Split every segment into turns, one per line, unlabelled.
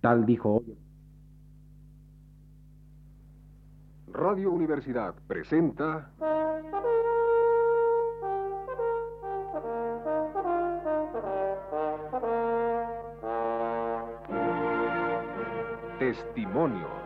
Tal dijo hoy.
Radio Universidad presenta... Testimonios.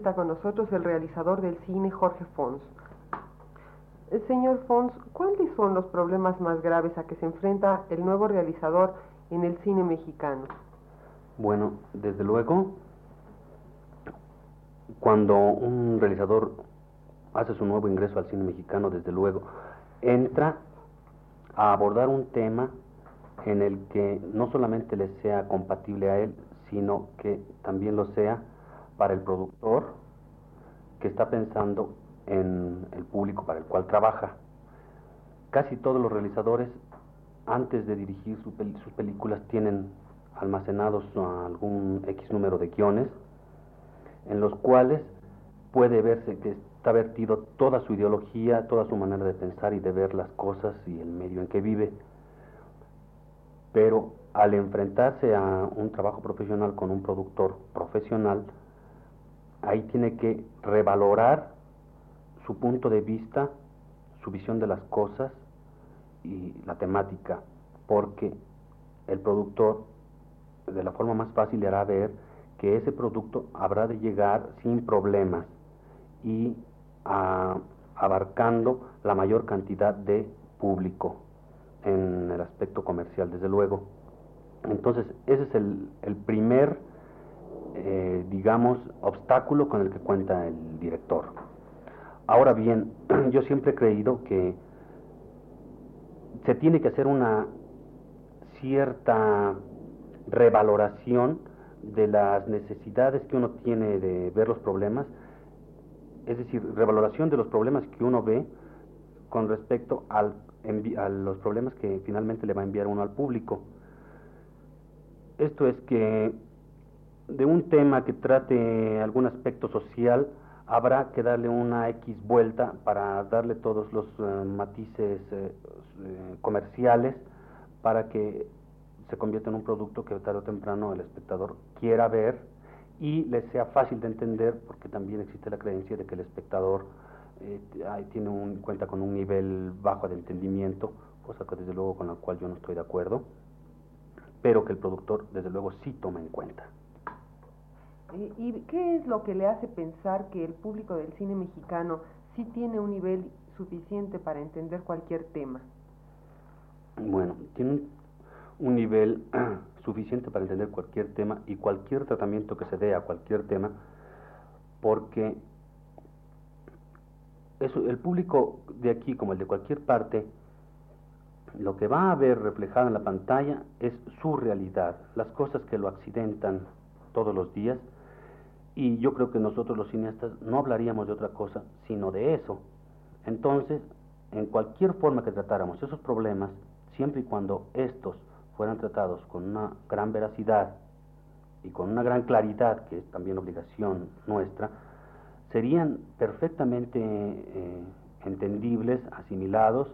Está con nosotros el realizador del cine, Jorge Fons. Eh, señor Fons, ¿cuáles son los problemas más graves a que se enfrenta el nuevo realizador en el cine mexicano?
Bueno, desde luego, cuando un realizador hace su nuevo ingreso al cine mexicano, desde luego, entra a abordar un tema en el que no solamente le sea compatible a él, sino que también lo sea para el productor que está pensando en el público para el cual trabaja. Casi todos los realizadores, antes de dirigir sus películas, tienen almacenados algún X número de guiones en los cuales puede verse que está vertido toda su ideología, toda su manera de pensar y de ver las cosas y el medio en que vive. Pero al enfrentarse a un trabajo profesional con un productor profesional, ahí tiene que revalorar su punto de vista, su visión de las cosas y la temática, porque el productor de la forma más fácil le hará ver que ese producto habrá de llegar sin problemas y abarcando la mayor cantidad de público en el aspecto comercial, desde luego. Entonces, ese es el, el primer eh, digamos, obstáculo con el que cuenta el director. Ahora bien, yo siempre he creído que se tiene que hacer una cierta revaloración de las necesidades que uno tiene de ver los problemas, es decir, revaloración de los problemas que uno ve con respecto al, a los problemas que finalmente le va a enviar uno al público. Esto es que de un tema que trate algún aspecto social, habrá que darle una X vuelta para darle todos los eh, matices eh, eh, comerciales para que se convierta en un producto que tarde o temprano el espectador quiera ver y le sea fácil de entender porque también existe la creencia de que el espectador tiene un, cuenta con un nivel bajo de entendimiento, cosa que desde luego con la cual yo no estoy de acuerdo, pero que el productor desde luego sí toma en cuenta.
¿Y qué es lo que le hace pensar que el público del cine mexicano sí tiene un nivel suficiente para entender cualquier tema?
Bueno, tiene un nivel suficiente para entender cualquier tema y cualquier tratamiento que se dé a cualquier tema, porque eso, el público de aquí, como el de cualquier parte, lo que va a ver reflejado en la pantalla es su realidad, las cosas que lo accidentan todos los días, y yo creo que nosotros los cineastas no hablaríamos de otra cosa, sino de eso. Entonces, en cualquier forma que tratáramos esos problemas, siempre y cuando estos fueran tratados con una gran veracidad y con una gran claridad, que es también obligación nuestra, serían perfectamente eh, entendibles, asimilados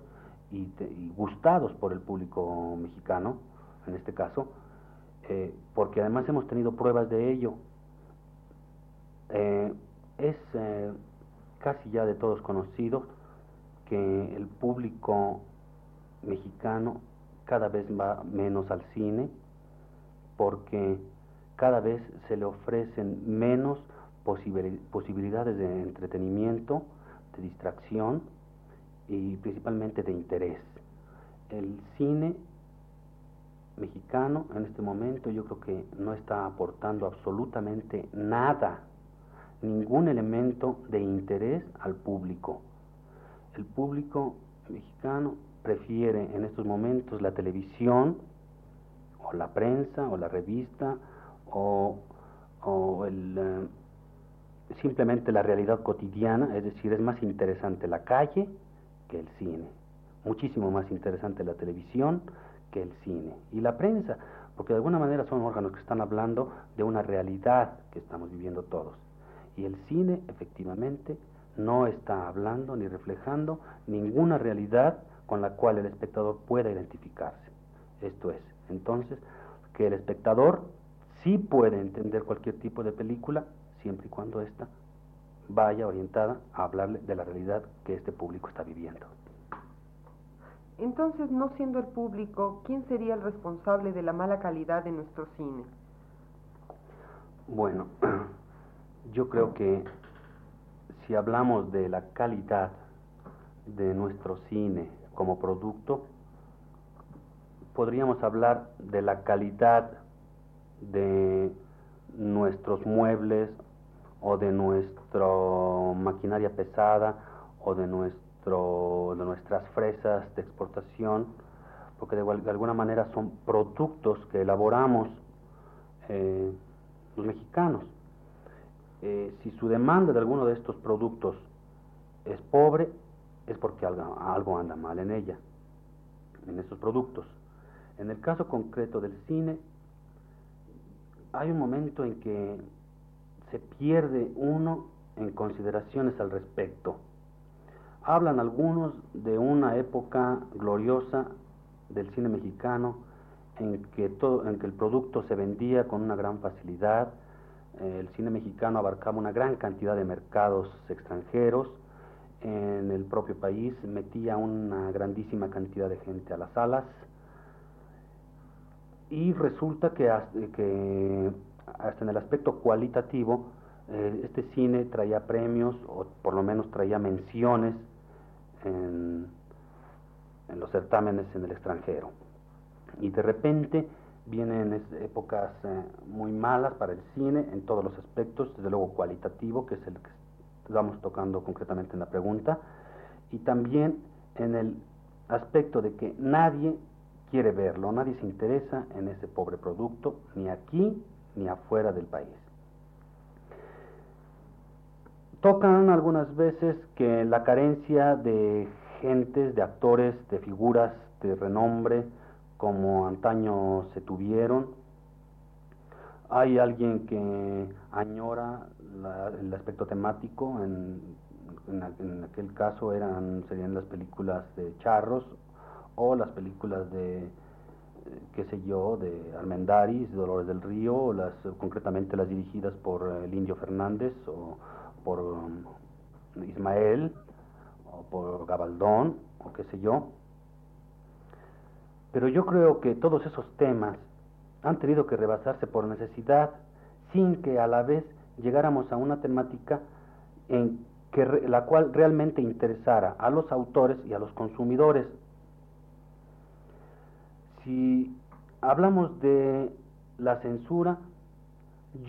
y, gustados por el público mexicano, en este caso, eh, porque además hemos tenido pruebas de ello. Eh, es eh, casi ya de todos conocido que el público mexicano cada vez va menos al cine porque cada vez se le ofrecen menos posibilidades de entretenimiento, de distracción y principalmente de interés. El cine mexicano en este momento yo creo que no está aportando absolutamente nada ningún elemento de interés al público. el público mexicano prefiere en estos momentos la televisión o la prensa o la revista o, el, eh, simplemente la realidad cotidiana, es decir, es más interesante la calle que el cine, muchísimo más interesante la televisión que el cine y la prensa, porque de alguna manera son órganos que están hablando de una realidad que estamos viviendo todos. Y el cine efectivamente no está hablando ni reflejando ninguna realidad con la cual el espectador pueda identificarse. Esto es, entonces, que el espectador sí puede entender cualquier tipo de película siempre y cuando ésta vaya orientada a hablarle de la realidad que este público está viviendo.
Entonces, no siendo el público, ¿quién sería el responsable de la mala calidad de nuestro cine?
Bueno, yo creo que si hablamos de la calidad de nuestro cine como producto, podríamos hablar de la calidad de nuestros muebles o de nuestra maquinaria pesada o de, nuestro, de nuestras fresas de exportación, porque de, alguna manera son productos que elaboramos eh, los mexicanos. Eh, si su demanda de alguno de estos productos es pobre, es porque algo, anda mal en ella, en estos productos. En el caso concreto del cine, hay un momento en que se pierde uno en consideraciones al respecto. Hablan algunos de una época gloriosa del cine mexicano en que, todo, en que el producto se vendía con una gran facilidad, el cine mexicano abarcaba una gran cantidad de mercados extranjeros, en el propio país metía una grandísima cantidad de gente a las salas. Y resulta que hasta, que hasta en el aspecto cualitativo eh, este cine traía premios o por lo menos traía menciones en, en los certámenes en el extranjero. Y de repente vienen épocas eh, muy malas para el cine en todos los aspectos, desde luego cualitativo, que es el que estamos tocando concretamente en la pregunta, y también en el aspecto de que nadie quiere verlo, nadie se interesa en ese pobre producto, ni aquí ni afuera del país. Tocan algunas veces que la carencia de gentes, de actores, de figuras de renombre, como antaño se tuvieron. Hay alguien que añora el aspecto temático, en, en, aquel caso eran, serían las películas de Charros o las películas de, qué sé yo, de Dolores del Río, o las, concretamente las dirigidas por el Indio Fernández o por um, Ismael o por Gabaldón o qué sé yo. Pero yo creo que todos esos temas han tenido que rebasarse por necesidad sin que a la vez llegáramos a una temática en que la cual realmente interesara a los autores y a los consumidores. Si hablamos de la censura,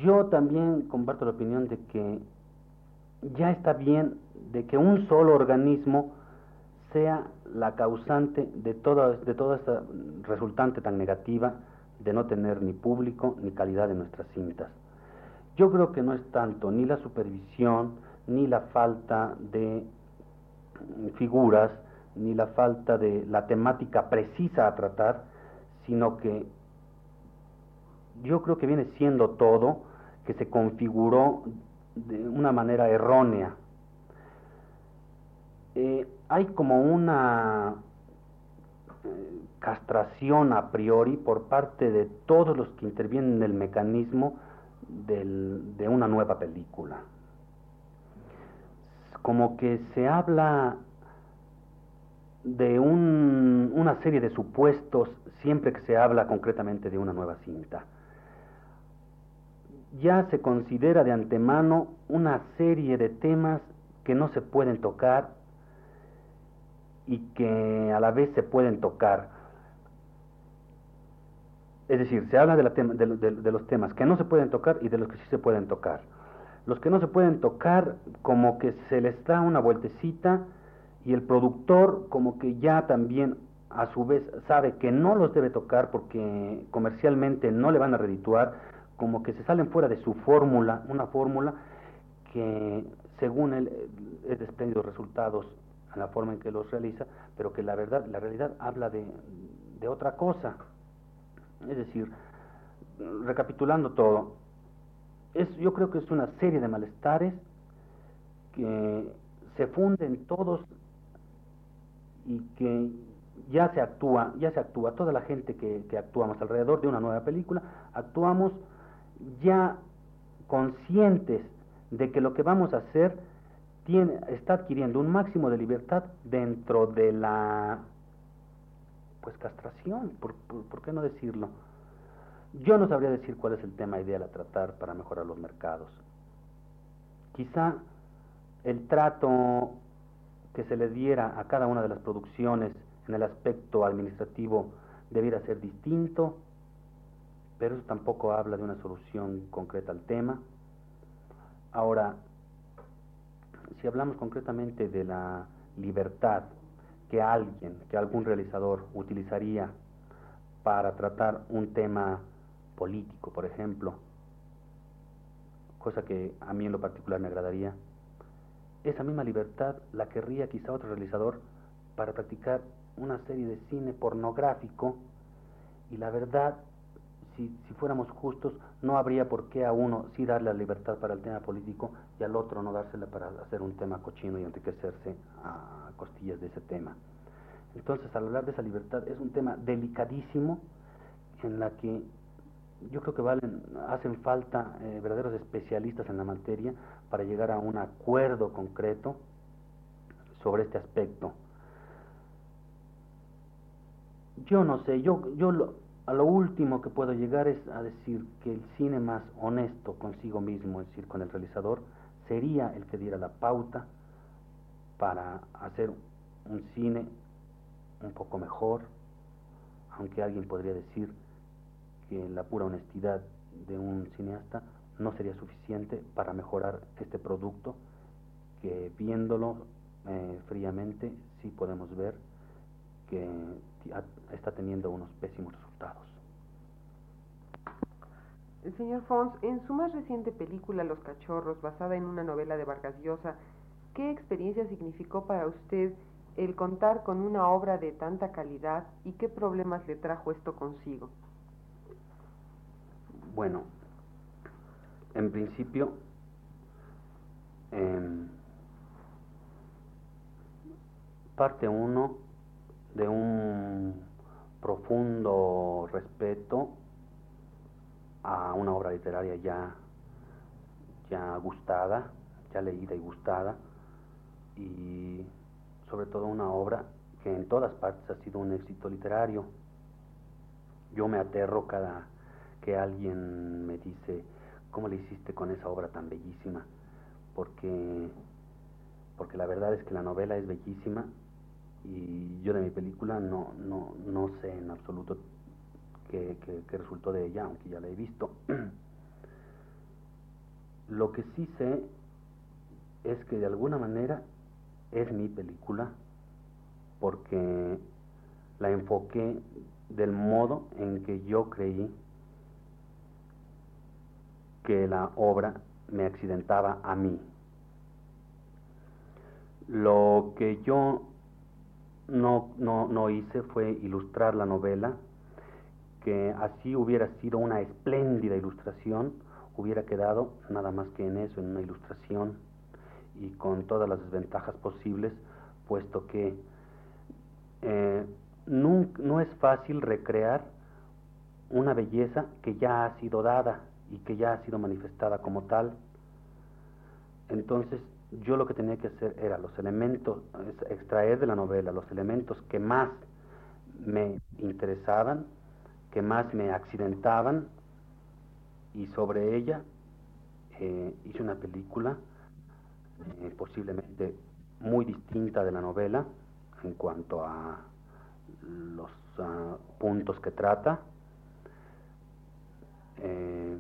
yo también comparto la opinión de que ya está bien de que un solo organismo sea la causante de toda, de toda esta resultante tan negativa de no tener ni público ni calidad en nuestras cintas. Yo creo que no es tanto ni la supervisión, ni la falta de figuras, ni la falta de la temática precisa a tratar, sino que yo creo que viene siendo todo que se configuró de una manera errónea. Eh, hay como una eh, castración a priori por parte de todos los que intervienen en el mecanismo de una nueva película. Como que se habla de una serie de supuestos siempre que se habla concretamente de una nueva cinta. Ya se considera de antemano una serie de temas que no se pueden tocar y que a la vez se pueden tocar. Es decir, se habla de, los temas que no se pueden tocar y de los que sí se pueden tocar. Los que no se pueden tocar, como que se les da una vueltecita y el productor como que ya también a su vez sabe que no los debe tocar porque comercialmente no le van a redituar, como que se salen fuera de su fórmula, una fórmula que según él es desprendido resultados en la forma en que los realiza, pero que la verdad, la realidad habla de, de otra cosa. Es decir, recapitulando todo, es, yo creo que es una serie de malestares que se funden todos y que ya se actúa, ya se actúa, toda la gente que actuamos alrededor de una nueva película, actuamos ya conscientes de que lo que vamos a hacer tiene, está adquiriendo un máximo de libertad dentro de la pues castración, ¿por, por, qué no decirlo? Yo no sabría decir cuál es el tema ideal a tratar para mejorar los mercados. Quizá el trato que se le diera a cada una de las producciones en el aspecto administrativo debiera ser distinto, pero eso tampoco habla de una solución concreta al tema. Ahora, si hablamos concretamente de la libertad que alguien, que algún realizador utilizaría para tratar un tema político, por ejemplo, cosa que a mí en lo particular me agradaría, esa misma libertad la querría quizá otro realizador para practicar una serie de cine pornográfico. Y la verdad, si, si fuéramos justos, no habría por qué a uno sí darle la libertad para el tema político y al otro no dársela para hacer un tema cochino y enriquecerse a costillas de ese tema. Entonces, al hablar de esa libertad, es un tema delicadísimo en la que yo creo que valen, hacen falta eh, verdaderos especialistas en la materia para llegar a un acuerdo concreto sobre este aspecto. Yo no sé, yo, yo lo, a lo último que puedo llegar es a decir que el cine más honesto consigo mismo, es decir, con el realizador, sería el que diera la pauta para hacer un cine un poco mejor, aunque alguien podría decir que la pura honestidad de un cineasta no sería suficiente para mejorar este producto que viéndolo eh, fríamente sí podemos ver que está teniendo unos pésimos resultados.
El señor Fons, en su más reciente película Los Cachorros, basada en una novela de Vargas Llosa, ¿qué experiencia significó para usted el contar con una obra de tanta calidad y qué problemas le trajo esto consigo?
Bueno, en principio, em, parte uno de un profundo respeto a una obra literaria ya, ya gustada, ya leída y gustada, y sobre todo una obra que en todas partes ha sido un éxito literario. Yo me aterro cada que alguien me dice, ¿cómo le hiciste con esa obra tan bellísima? Porque, porque la verdad es que la novela es bellísima y yo de mi película no, no, no sé en absoluto qué, qué, resultó de ella, aunque ya la he visto. Lo que sí sé es que de alguna manera es mi película porque la enfoqué del modo en que yo creí que la obra me accidentaba a mí. Lo que yo no, no, no hice fue ilustrar la novela, que así hubiera sido una espléndida ilustración, hubiera quedado nada más que en eso, en una ilustración y con todas las desventajas posibles, puesto que eh, no, no es fácil recrear una belleza que ya ha sido dada y que ya ha sido manifestada como tal. Entonces, yo lo que tenía que hacer era los elementos, extraer de la novela los elementos que más me interesaban, que más me accidentaban, y sobre ella eh, hice una película eh, posiblemente muy distinta de la novela en cuanto a los ah, puntos que trata. Eh,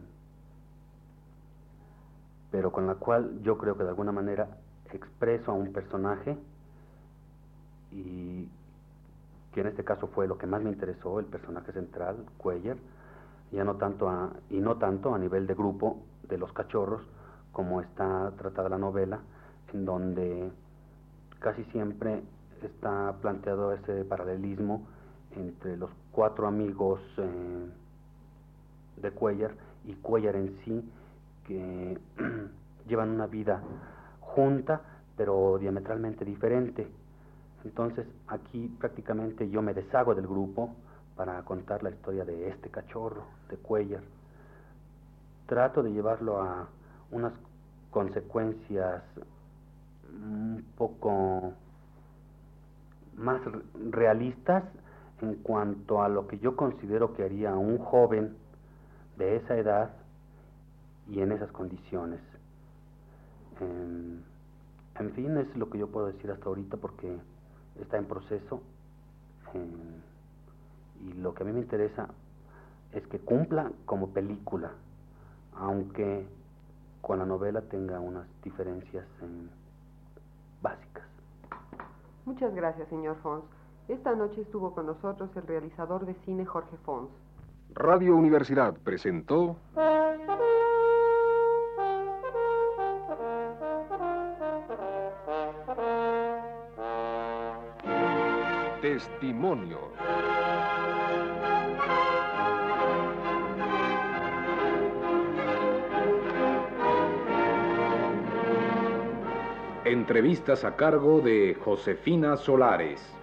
pero con la cual yo creo que de alguna manera expreso a un personaje y que en este caso fue lo que más me interesó, el personaje central, Cuellar, ya no tanto a, y no tanto a nivel de grupo de los cachorros, como está tratada la novela, en donde casi siempre está planteado ese paralelismo entre los cuatro amigos eh, de Cuellar y Cuellar en sí, que llevan una vida junta, pero diametralmente diferente. Entonces aquí prácticamente yo me deshago del grupo para contar la historia de este cachorro, de Cuellar. Trato de llevarlo a unas consecuencias un poco más realistas en cuanto a lo que yo considero que haría un joven de esa edad y en esas condiciones. en fin, es lo que yo puedo decir hasta ahorita porque está en proceso y lo que a mí me interesa es que cumpla como película, aunque con la novela tenga unas diferencias básicas.
Muchas gracias, señor Fons. Esta noche estuvo con nosotros el realizador de cine Jorge Fons.
Radio Universidad presentó... Testimonio. Entrevistas a cargo de Josefina Solares.